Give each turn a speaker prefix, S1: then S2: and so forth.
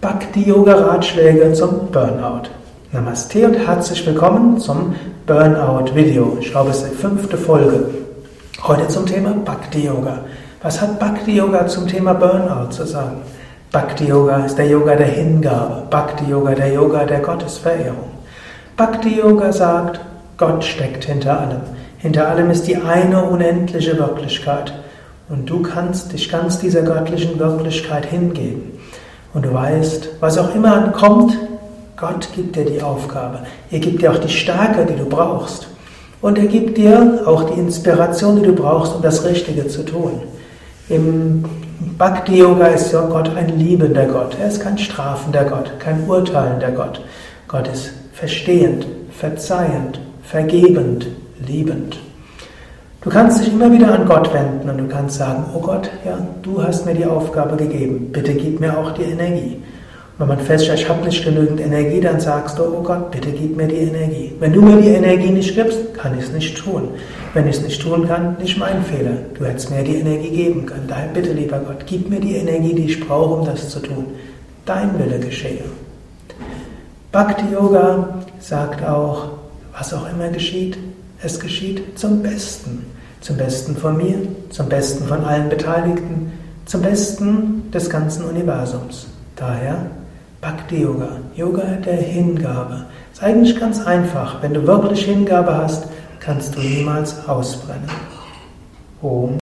S1: Bhakti Yoga Ratschläge zum Burnout. Namaste und herzlich willkommen zum Burnout Video. Ich glaube, es ist die fünfte Folge. Heute zum Thema Bhakti Yoga. Was hat Bhakti Yoga zum Thema Burnout zu sagen? Bhakti Yoga ist der Yoga der Hingabe. Bhakti Yoga der Yoga der Gottesverehrung. Bhakti Yoga sagt, Gott steckt hinter allem. Hinter allem ist die eine unendliche Wirklichkeit. Und du kannst dich ganz dieser göttlichen Wirklichkeit hingeben. Und du weißt, was auch immer kommt, Gott gibt dir die Aufgabe. Er gibt dir auch die Stärke, die du brauchst. Und er gibt dir auch die Inspiration, die du brauchst, um das Richtige zu tun. Im Bhakti Yoga ist Gott ein liebender Gott. Er ist kein strafender Gott, kein urteilender Gott. Gott ist verstehend, verzeihend, vergebend, liebend. Du kannst dich immer wieder an Gott wenden und du kannst sagen, oh Gott, ja, du hast mir die Aufgabe gegeben, bitte gib mir auch die Energie. Wenn man feststellt, ich habe nicht genügend Energie, dann sagst du, oh Gott, bitte gib mir die Energie. Wenn du mir die Energie nicht gibst, kann ich es nicht tun. Wenn ich es nicht tun kann, nicht mein Fehler. Du hättest mir die Energie geben können. Daher bitte, lieber Gott, gib mir die Energie, die ich brauche, um das zu tun. Dein Wille geschehe. Bhakti Yoga sagt auch, was auch immer geschieht, es geschieht zum Besten. Zum Besten von mir, zum Besten von allen Beteiligten, zum Besten des ganzen Universums. Daher Bhakti Yoga, Yoga der Hingabe. Ist eigentlich ganz einfach. Wenn du wirklich Hingabe hast, kannst du niemals ausbrennen. Om